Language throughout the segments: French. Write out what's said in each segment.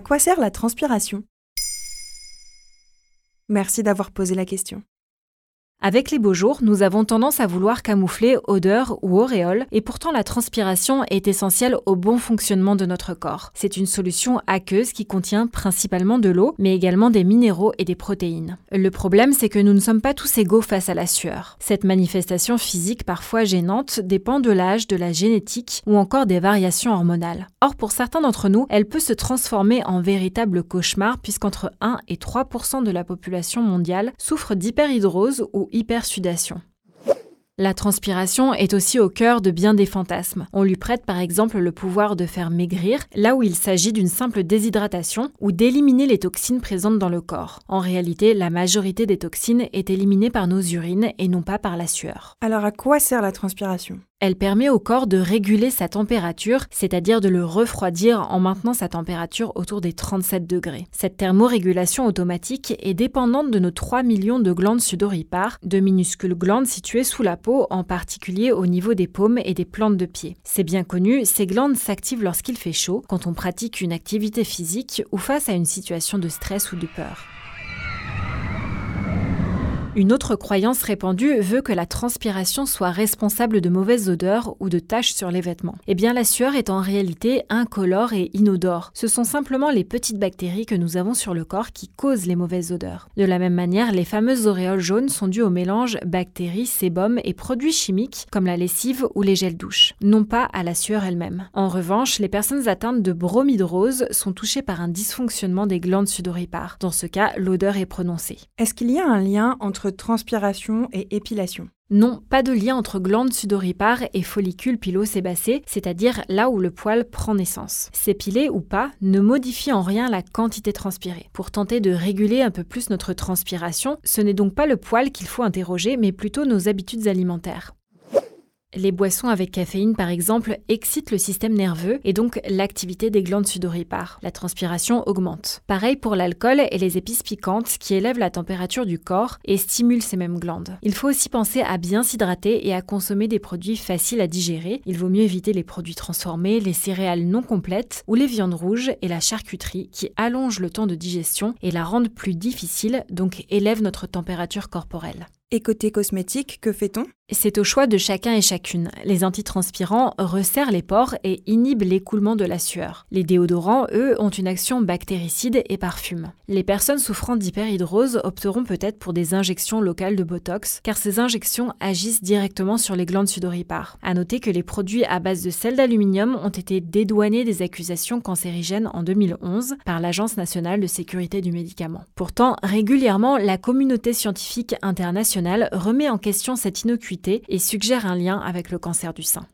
À quoi sert la transpiration? Merci d'avoir posé la question. Avec les beaux jours, nous avons tendance à vouloir camoufler odeur ou auréole, et pourtant la transpiration est essentielle au bon fonctionnement de notre corps. C'est une solution aqueuse qui contient principalement de l'eau, mais également des minéraux et des protéines. Le problème, c'est que nous ne sommes pas tous égaux face à la sueur. Cette manifestation physique parfois gênante dépend de l'âge, de la génétique ou encore des variations hormonales. Or, pour certains d'entre nous, elle peut se transformer en véritable cauchemar puisqu'entre 1 et 3% de la population mondiale souffre d'hyperhidrose ou hypersudation. La transpiration est aussi au cœur de bien des fantasmes. On lui prête par exemple le pouvoir de faire maigrir, là où il s'agit d'une simple déshydratation, ou d'éliminer les toxines présentes dans le corps. En réalité, la majorité des toxines est éliminée par nos urines et non pas par la sueur. Alors à quoi sert la transpiration? Elle permet au corps de réguler sa température, c'est-à-dire de le refroidir en maintenant sa température autour des 37 degrés. Cette thermorégulation automatique est dépendante de nos 3 millions de glandes sudoripares, de minuscules glandes situées sous la peau, en particulier au niveau des paumes et des plantes de pied. C'est bien connu, ces glandes s'activent lorsqu'il fait chaud, quand on pratique une activité physique ou face à une situation de stress ou de peur. Une autre croyance répandue veut que la transpiration soit responsable de mauvaises odeurs ou de taches sur les vêtements. Eh bien, la sueur est en réalité incolore et inodore. Ce sont simplement les petites bactéries que nous avons sur le corps qui causent les mauvaises odeurs. De la même manière, les fameuses auréoles jaunes sont dues au mélange bactéries, sébum et produits chimiques comme la lessive ou les gels douche, non pas à la sueur elle-même. En revanche, les personnes atteintes de bromidrose sont touchées par un dysfonctionnement des glandes sudoripares. Dans ce cas, l'odeur est prononcée. Est-ce qu'il y a un lien entre transpiration et épilation non, pas de lien entre glandes sudoripares et follicules pilosébacés, c'est-à-dire là où le poil prend naissance. S'épiler ou pas ne modifie en rien la quantité transpirée. Pour tenter de réguler un peu plus notre transpiration, ce n'est donc pas le poil qu'il faut interroger, mais plutôt nos habitudes alimentaires. Les boissons avec caféine, par exemple, excitent le système nerveux et donc l'activité des glandes sudoripares. La transpiration augmente. Pareil pour l'alcool et les épices piquantes qui élèvent la température du corps et stimulent ces mêmes glandes. Il faut aussi penser à bien s'hydrater et à consommer des produits faciles à digérer. Il vaut mieux éviter les produits transformés, les céréales non complètes ou les viandes rouges et la charcuterie qui allongent le temps de digestion et la rendent plus difficile, donc élèvent notre température corporelle. Et côté cosmétique, que fait-on? C'est au choix de chacun et chacune. Les antitranspirants resserrent les pores et inhibent l'écoulement de la sueur. Les déodorants, eux, ont une action bactéricide et parfument. Les personnes souffrant d'hyperhidrose opteront peut-être pour des injections locales de Botox, car ces injections agissent directement sur les glandes sudoripares. À noter que les produits à base de sel d'aluminium ont été dédouanés des accusations cancérigènes en 2011 par l'Agence nationale de sécurité du médicament. Pourtant, régulièrement, la communauté scientifique internationale remet en question cette innocuité et suggère un lien avec le cancer du sein.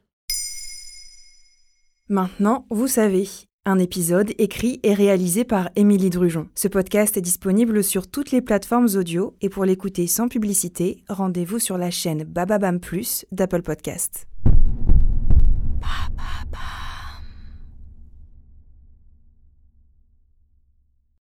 Maintenant, vous savez. Un épisode écrit et réalisé par Émilie Drujon. Ce podcast est disponible sur toutes les plateformes audio et pour l'écouter sans publicité, rendez-vous sur la chaîne Bababam Plus d'Apple Podcast.